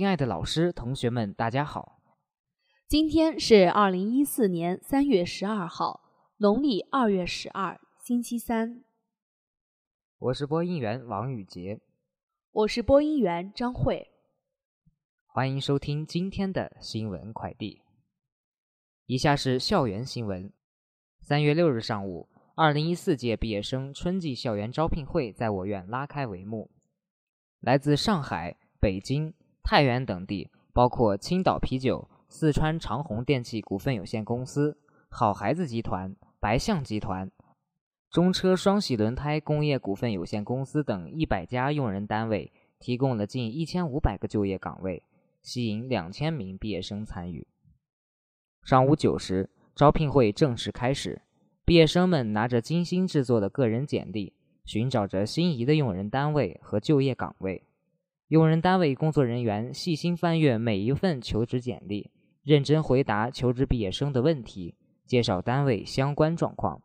亲爱的老师、同学们，大家好。今天是二零一四年三月十二号，农历二月十二，星期三。我是播音员王宇杰，我是播音员张慧。欢迎收听今天的新闻快递。以下是校园新闻。三月六日上午，二零一四届毕业生春季校园招聘会在我院拉开帷幕。来自上海、北京、太原等地，包括青岛啤酒、四川长虹电器股份有限公司、好孩子集团、白象集团、中车双喜轮胎工业股份有限公司等一百家用人单位，提供了近一千五百个就业岗位，吸引两千名毕业生参与。上午九时。招聘会正式开始，毕业生们拿着精心制作的个人简历，寻找着心仪的用人单位和就业岗位。用人单位工作人员细心翻阅每一份求职简历，认真回答求职毕业生的问题，介绍单位相关状况。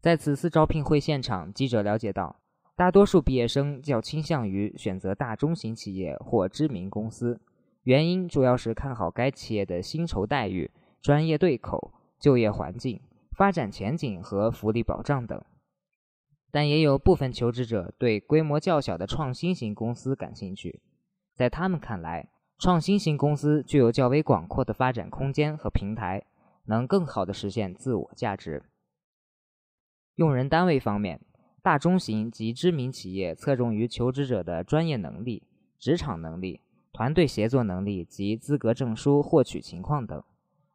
在此次招聘会现场，记者了解到，大多数毕业生较倾向于选择大中型企业或知名公司，原因主要是看好该企业的薪酬待遇。专业对口、就业环境、发展前景和福利保障等，但也有部分求职者对规模较小的创新型公司感兴趣。在他们看来，创新型公司具有较为广阔的发展空间和平台，能更好地实现自我价值。用人单位方面，大中型及知名企业侧重于求职者的专业能力、职场能力、团队协作能力及资格证书获取情况等。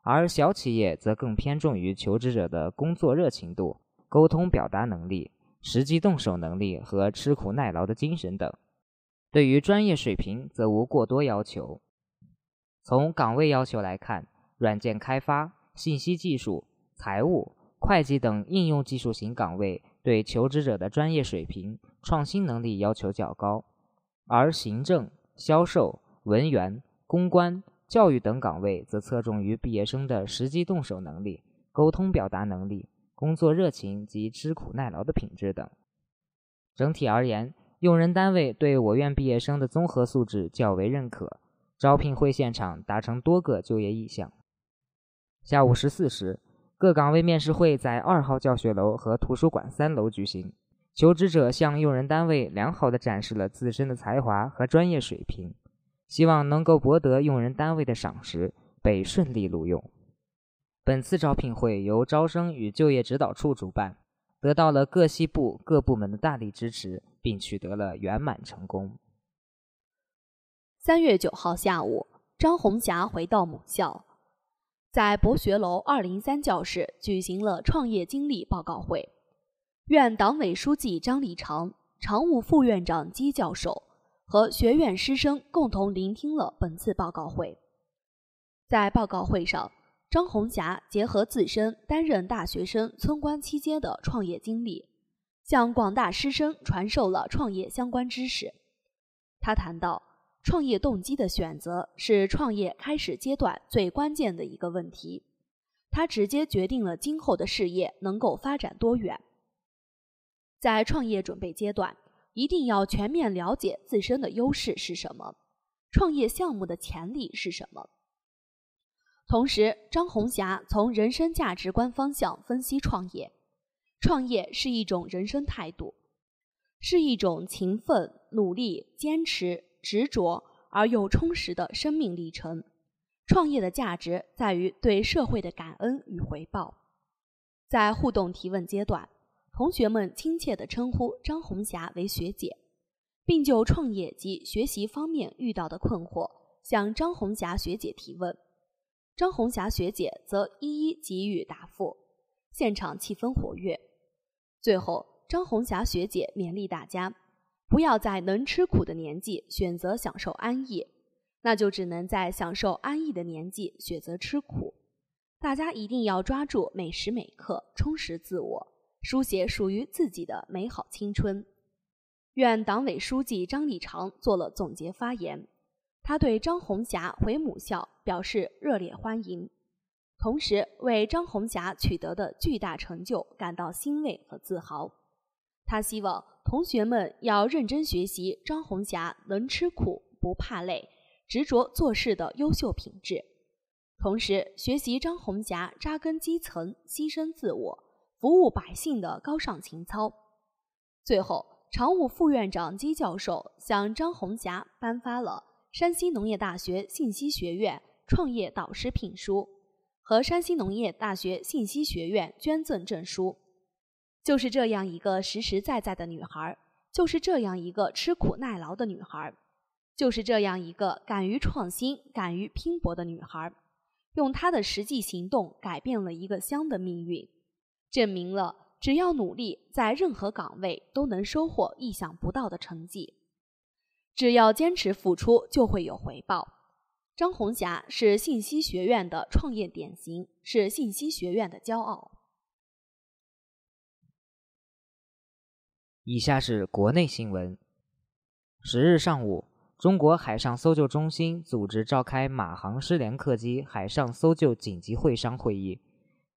而小企业则更偏重于求职者的工作热情度、沟通表达能力、实际动手能力和吃苦耐劳的精神等。对于专业水平，则无过多要求。从岗位要求来看，软件开发、信息技术、财务、会计等应用技术型岗位对求职者的专业水平、创新能力要求较高，而行政、销售、文员、公关。教育等岗位则侧重于毕业生的实际动手能力、沟通表达能力、工作热情及吃苦耐劳的品质等。整体而言，用人单位对我院毕业生的综合素质较为认可。招聘会现场达成多个就业意向。下午十四时，各岗位面试会在二号教学楼和图书馆三楼举行。求职者向用人单位良好的展示了自身的才华和专业水平。希望能够博得用人单位的赏识，被顺利录用。本次招聘会由招生与就业指导处主办，得到了各系部各部门的大力支持，并取得了圆满成功。三月九号下午，张红霞回到母校，在博学楼二零三教室举行了创业经历报告会。院党委书记张立长、常务副院长姬教授。和学院师生共同聆听了本次报告会。在报告会上，张红霞结合自身担任大学生村官期间的创业经历，向广大师生传授了创业相关知识。他谈到，创业动机的选择是创业开始阶段最关键的一个问题，它直接决定了今后的事业能够发展多远。在创业准备阶段。一定要全面了解自身的优势是什么，创业项目的潜力是什么。同时，张红霞从人生价值观方向分析创业，创业是一种人生态度，是一种勤奋、努力、坚持、执着而又充实的生命历程。创业的价值在于对社会的感恩与回报。在互动提问阶段。同学们亲切地称呼张红霞为学姐，并就创业及学习方面遇到的困惑向张红霞学姐提问，张红霞学姐则一一给予答复。现场气氛活跃。最后，张红霞学姐勉励大家，不要在能吃苦的年纪选择享受安逸，那就只能在享受安逸的年纪选择吃苦。大家一定要抓住每时每刻，充实自我。书写属于自己的美好青春。院党委书记张立长做了总结发言，他对张红霞回母校表示热烈欢迎，同时为张红霞取得的巨大成就感到欣慰和自豪。他希望同学们要认真学习张红霞能吃苦不怕累，执着做事的优秀品质，同时学习张红霞扎根基层、牺牲自我、服务百姓的高尚情操。最后，常务副院长姬教授向张红霞颁发了山西农业大学信息学院创业导师聘书和山西农业大学信息学院捐赠证书。就是这样一个实实在在的女孩，就是这样一个吃苦耐劳的女孩。就是这样一个敢于创新、敢于拼搏的女孩，用她的实际行动改变了一个乡的命运，证明了只要努力，在任何岗位都能收获意想不到的成绩。只要坚持付出，就会有回报。张红霞是信息学院的创业典型，是信息学院的骄傲。以下是国内新闻。十日上午。中国海上搜救中心组织召开马航失联客机海上搜救紧急会商会议，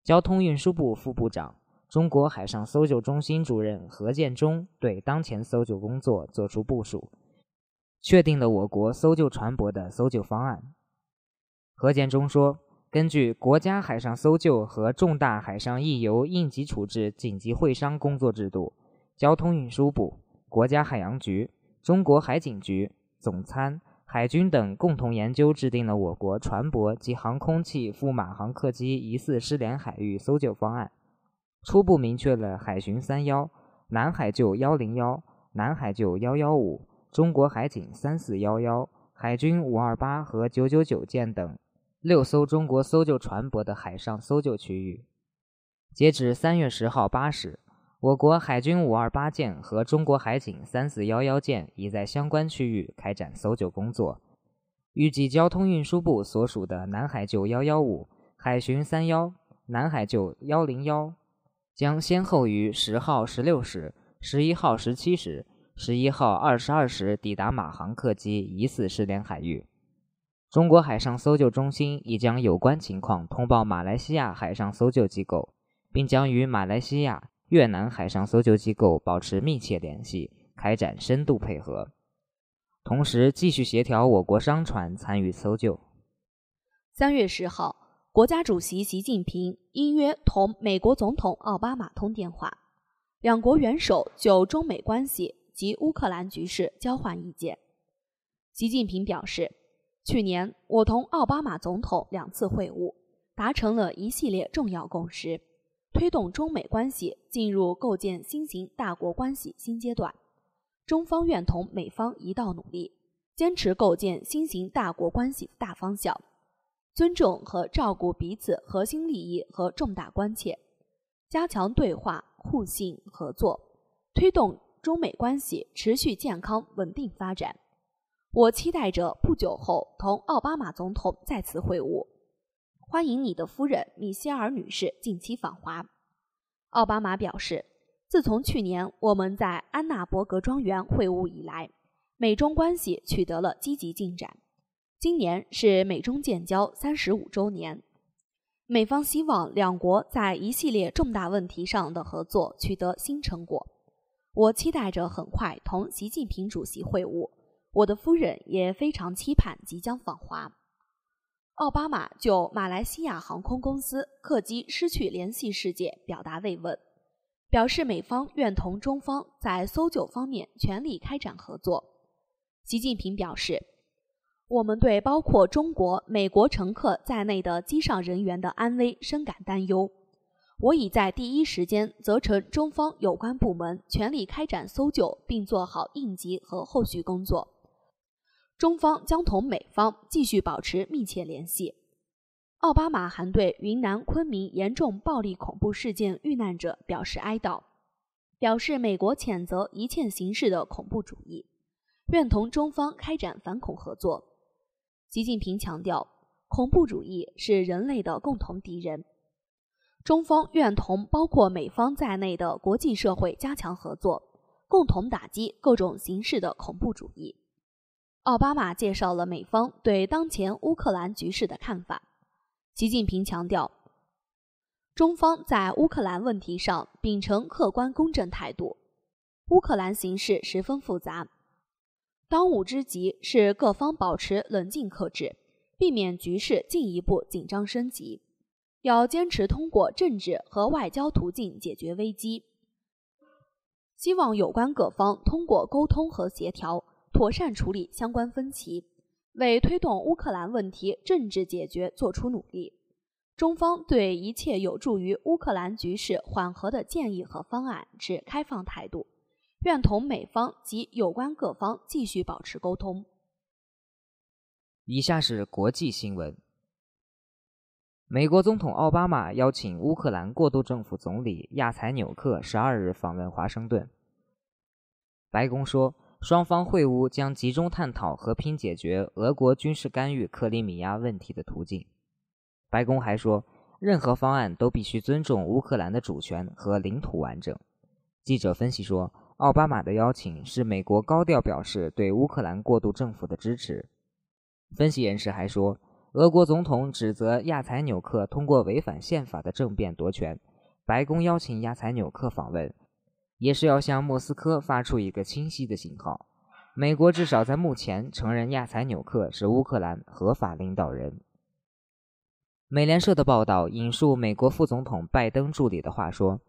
交通运输部副部长、中国海上搜救中心主任何建中对当前搜救工作作出部署，确定了我国搜救船舶的搜救方案。何建中说：“根据国家海上搜救和重大海上溢油应急处置紧急会商工作制度，交通运输部、国家海洋局、中国海警局。”总参、海军等共同研究制定了我国船舶及航空器赴马航客机疑似失联海域搜救方案，初步明确了海巡三幺、南海救幺零幺、南海救幺幺五、中国海警三四幺幺、海军五二八和九九九舰等六艘中国搜救船舶的海上搜救区域。截止三月十号八时。我国海军五二八舰和中国海警三四幺幺舰已在相关区域开展搜救工作。预计交通运输部所属的南海救幺幺五、海巡三幺、南海救幺零幺将先后于十号十六时、十一号十七时、十一号二十二时抵达马航客机疑似失联海域。中国海上搜救中心已将有关情况通报马来西亚海上搜救机构，并将与马来西亚。越南海上搜救机构保持密切联系，开展深度配合，同时继续协调我国商船参与搜救。三月十号，国家主席习近平应约同美国总统奥巴马通电话，两国元首就中美关系及乌克兰局势交换意见。习近平表示，去年我同奥巴马总统两次会晤，达成了一系列重要共识。推动中美关系进入构建新型大国关系新阶段，中方愿同美方一道努力，坚持构建新型大国关系大方向，尊重和照顾彼此核心利益和重大关切，加强对话、互信、合作，推动中美关系持续健康稳定发展。我期待着不久后同奥巴马总统再次会晤。欢迎你的夫人米歇尔女士近期访华。奥巴马表示，自从去年我们在安娜伯格庄园会晤以来，美中关系取得了积极进展。今年是美中建交三十五周年，美方希望两国在一系列重大问题上的合作取得新成果。我期待着很快同习近平主席会晤，我的夫人也非常期盼即将访华。奥巴马就马来西亚航空公司客机失去联系事件表达慰问，表示美方愿同中方在搜救方面全力开展合作。习近平表示，我们对包括中国、美国乘客在内的机上人员的安危深感担忧。我已在第一时间责成中方有关部门全力开展搜救，并做好应急和后续工作。中方将同美方继续保持密切联系。奥巴马还对云南昆明严重暴力恐怖事件遇难者表示哀悼，表示美国谴责一切形式的恐怖主义，愿同中方开展反恐合作。习近平强调，恐怖主义是人类的共同敌人，中方愿同包括美方在内的国际社会加强合作，共同打击各种形式的恐怖主义。奥巴马介绍了美方对当前乌克兰局势的看法。习近平强调，中方在乌克兰问题上秉承客观公正态度。乌克兰形势十分复杂，当务之急是各方保持冷静克制，避免局势进一步紧张升级。要坚持通过政治和外交途径解决危机。希望有关各方通过沟通和协调，妥善处理相关分歧，为推动乌克兰问题政治解决做出努力。中方对一切有助于乌克兰局势缓和的建议和方案持开放态度。愿同美方及有关各方继续保持沟通。以下是国际新闻：美国总统奥巴马邀请乌克兰过渡政府总理亚采纽克十二日访问华盛顿。白宫说，双方会晤将集中探讨和平解决俄国军事干预克里米亚问题的途径。白宫还说，任何方案都必须尊重乌克兰的主权和领土完整。记者分析说。奥巴马的邀请是美国高调表示对乌克兰过渡政府的支持。分析人士还说，俄国总统指责亚采纽克通过违反宪法的政变夺权。白宫邀请亚采纽克访问，也是要向莫斯科发出一个清晰的信号：美国至少在目前承认亚采纽克是乌克兰合法领导人。美联社的报道引述美国副总统拜登助理的话说。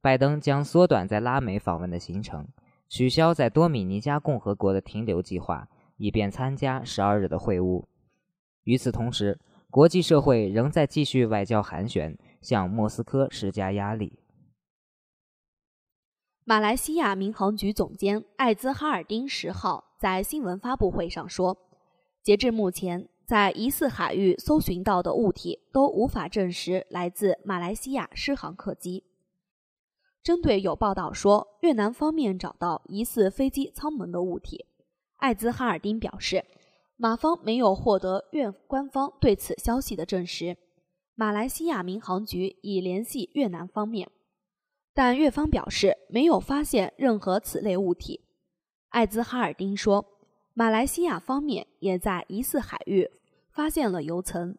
拜登将缩短在拉美访问的行程，取消在多米尼加共和国的停留计划，以便参加十二日的会晤。与此同时，国际社会仍在继续外交寒暄，向莫斯科施加压力。马来西亚民航局总监艾兹哈尔丁十号在新闻发布会上说，截至目前，在疑似海域搜寻到的物体都无法证实来自马来西亚失航客机。针对有报道说越南方面找到疑似飞机舱门的物体，艾兹哈尔丁表示，马方没有获得越官方对此消息的证实。马来西亚民航局已联系越南方面，但越方表示没有发现任何此类物体。艾兹哈尔丁说，马来西亚方面也在疑似海域发现了油层，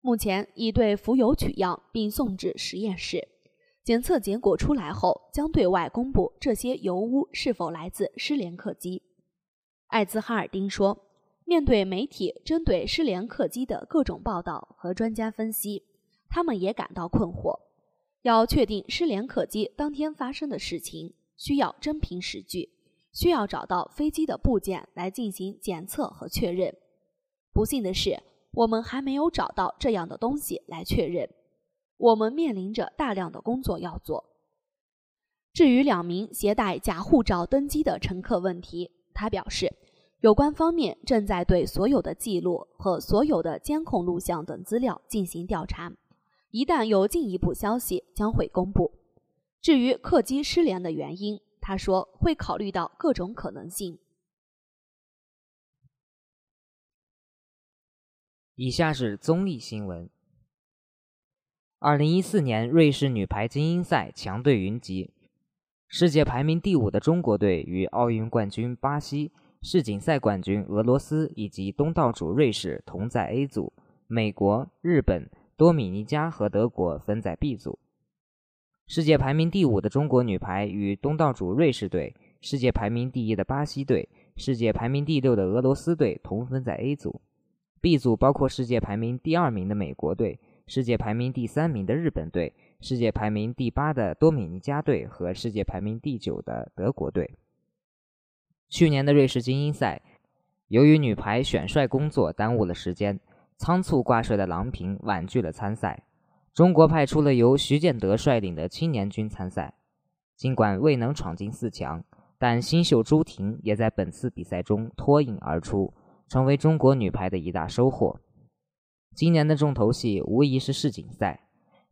目前已对浮油取样并送至实验室。检测结果出来后，将对外公布这些油污是否来自失联客机。艾兹哈尔丁说：“面对媒体针对失联客机的各种报道和专家分析，他们也感到困惑。要确定失联客机当天发生的事情，需要真凭实据，需要找到飞机的部件来进行检测和确认。不幸的是，我们还没有找到这样的东西来确认。”我们面临着大量的工作要做。至于两名携带假护照登机的乘客问题，他表示，有关方面正在对所有的记录和所有的监控录像等资料进行调查，一旦有进一步消息将会公布。至于客机失联的原因，他说会考虑到各种可能性。以下是综艺新闻。二零一四年瑞士女排精英赛强队云集，世界排名第五的中国队与奥运冠军巴西、世锦赛冠军俄罗斯以及东道主瑞士同在 A 组，美国、日本、多米尼加和德国分在 B 组。世界排名第五的中国女排与东道主瑞士队、世界排名第一的巴西队、世界排名第六的俄罗斯队同分在 A 组。B 组包括世界排名第二名的美国队。世界排名第三名的日本队、世界排名第八的多米尼加队和世界排名第九的德国队。去年的瑞士精英赛，由于女排选帅工作耽误了时间，仓促挂帅的郎平婉拒了参赛。中国派出了由徐建德率领的青年军参赛，尽管未能闯进四强，但新秀朱婷也在本次比赛中脱颖而出，成为中国女排的一大收获。今年的重头戏无疑是世锦赛。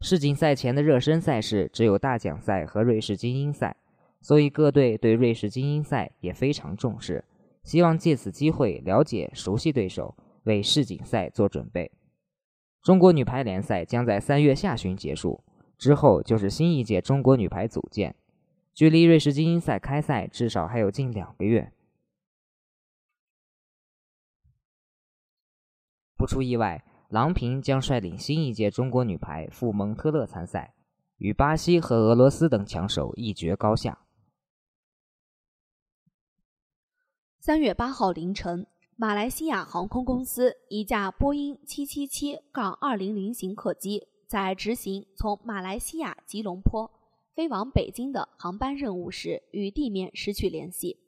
世锦赛前的热身赛事只有大奖赛和瑞士精英赛，所以各队对瑞士精英赛也非常重视，希望借此机会了解、熟悉对手，为世锦赛做准备。中国女排联赛将在三月下旬结束，之后就是新一届中国女排组建，距离瑞士精英赛开赛至少还有近两个月。不出意外。郎平将率领新一届中国女排赴蒙特勒参赛，与巴西和俄罗斯等强手一决高下。三月八号凌晨，马来西亚航空公司一架波音七七七杠二零零型客机在执行从马来西亚吉隆坡飞往北京的航班任务时，与地面失去联系。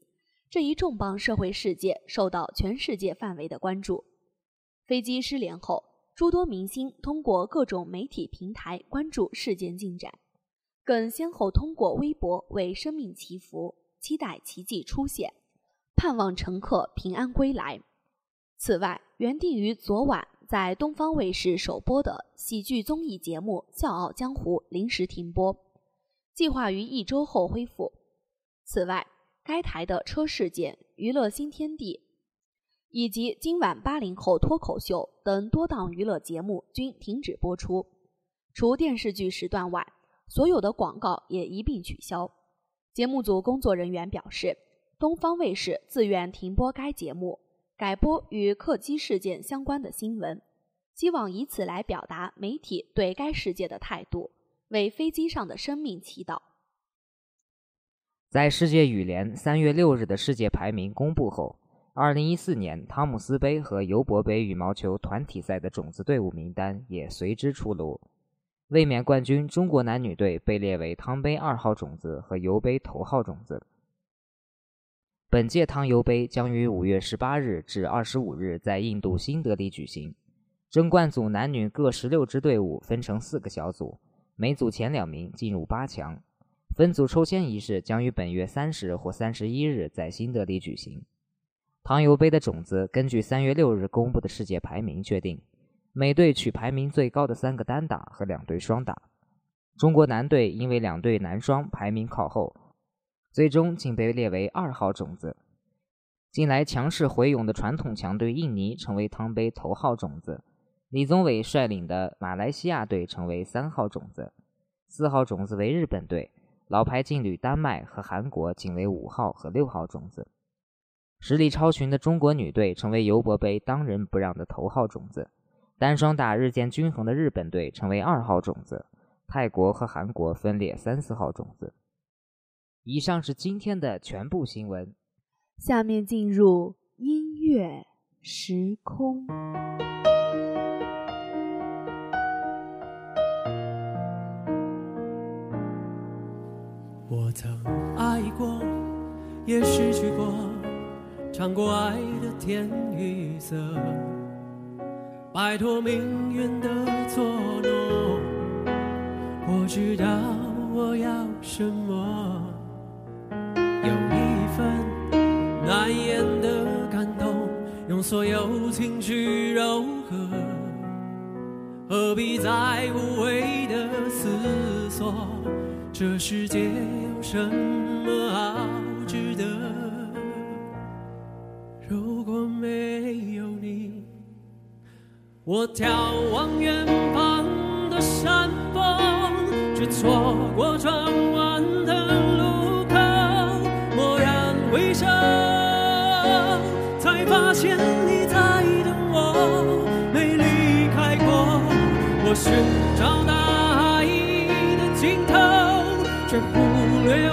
这一重磅社会事件受到全世界范围的关注。飞机失联后，诸多明星通过各种媒体平台关注事件进展，更先后通过微博为生命祈福，期待奇迹出现。盼望乘客平安归来。此外，原定于昨晚在东方卫视首播的喜剧综艺节目《笑傲江湖》临时停播，计划于一周后恢复。此外，该台的车事件、娱乐新天地以及今晚八零后脱口秀等多档娱乐节目均停止播出，除电视剧时段外，所有的广告也一并取消。节目组工作人员表示。东方卫视自愿停播该节目，改播与客机事件相关的新闻，希望以此来表达媒体对该事件的态度，为飞机上的生命祈祷。在世界羽联三月六日的世界排名公布后，二零一四年汤姆斯杯和尤伯杯羽毛球团体赛的种子队伍名单也随之出炉。卫冕冠军中国男女队被列为汤杯二号种子和尤杯头号种子。本届汤尤杯将于五月十八日至二十五日在印度新德里举行。争冠组男女各十六支队伍分成四个小组，每组前两名进入八强。分组抽签仪式将于本月三十或三十一日在新德里举行。汤尤杯的种子根据三月六日公布的世界排名确定，每队取排名最高的三个单打和两队双打。中国男队因为两队男双排名靠后。最终竟被列为二号种子。近来强势回勇的传统强队印尼成为汤杯头号种子，李宗伟率领的马来西亚队成为三号种子，四号种子为日本队，老牌劲旅丹麦和韩国仅为五号和六号种子。实力超群的中国女队成为尤伯杯当仁不让的头号种子，单双打日渐均衡的日本队成为二号种子，泰国和韩国分列三四号种子。以上是今天的全部新闻，下面进入音乐时空。我曾爱过，也失去过，尝过爱的甜与涩，摆脱命运的捉弄。我知道我要什么。所有情绪柔和，何必再无谓的思索？这世界有什么好值得？如果没有你，我眺望远方的山峰，却错过转弯的路口，蓦然。回首，才发现我寻找大海的尽头，却忽略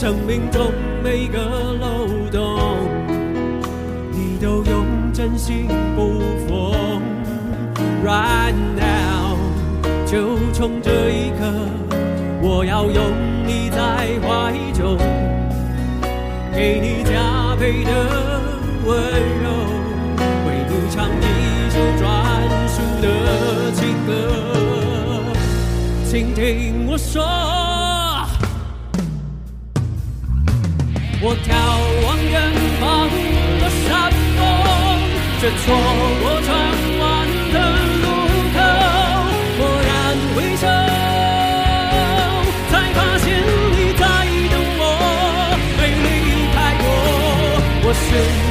生命中每个漏洞，你都用真心补缝。Right now，就从这一刻，我要拥你在怀中，给你加倍的温柔，为你唱一首专属的情歌。请听我说，我眺望远方的山峰，却错过转弯的路口。蓦然回首，才发现你在等我，没离开过。我是。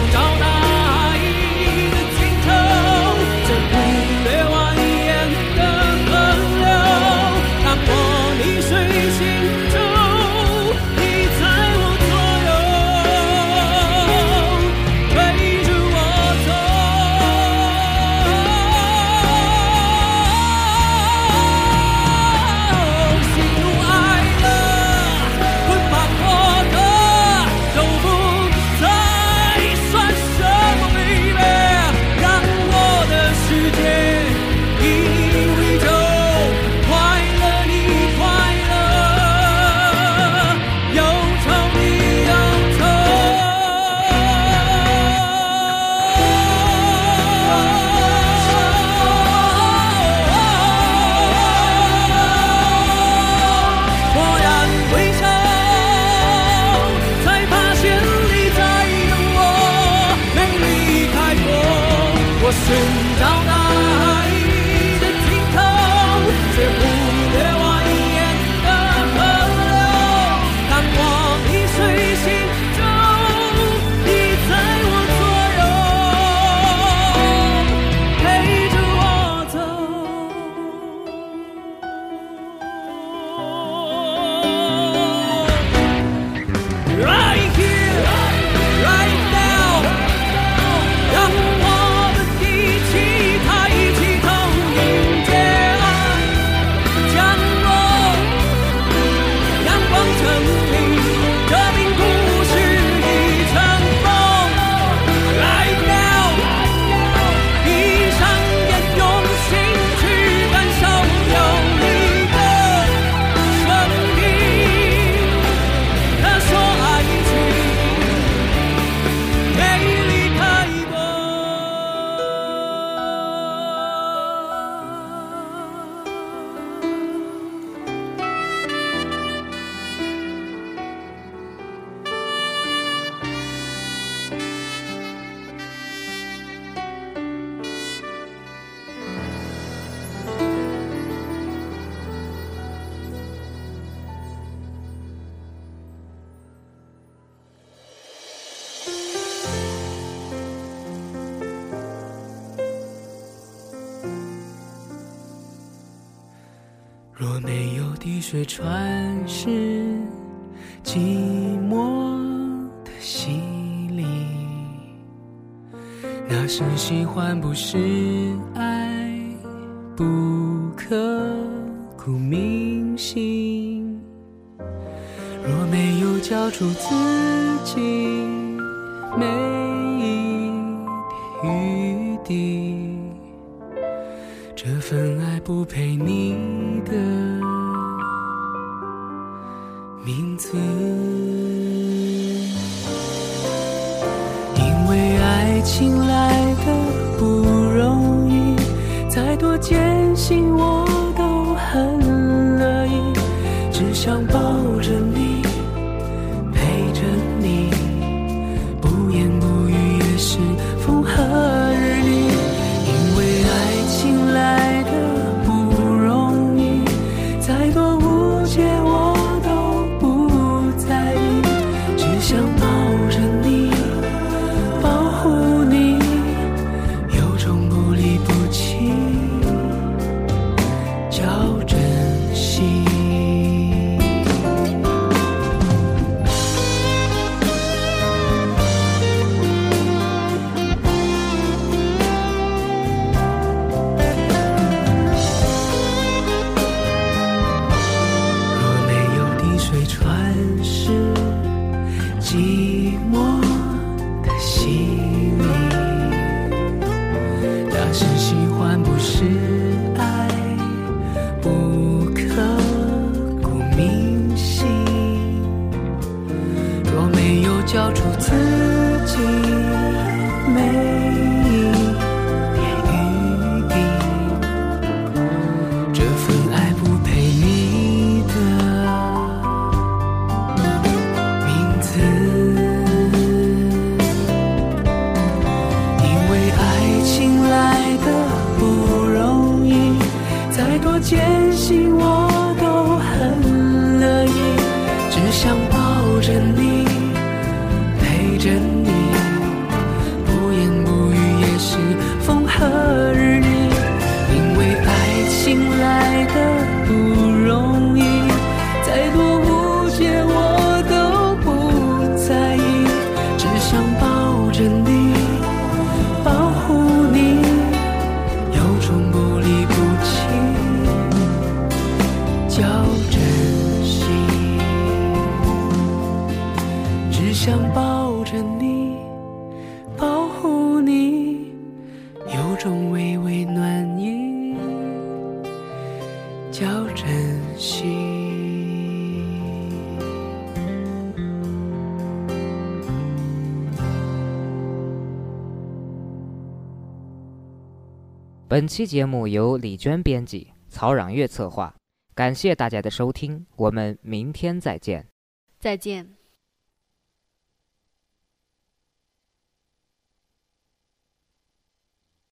水传是寂寞的洗礼那是喜欢不是爱不刻骨铭心。若没有交出自己每一点余地这份爱不配你的醒来的不容易再多艰辛我都很乐意只想抱交出自己。本期节目由李娟编辑，曹冉月策划，感谢大家的收听，我们明天再见。再见。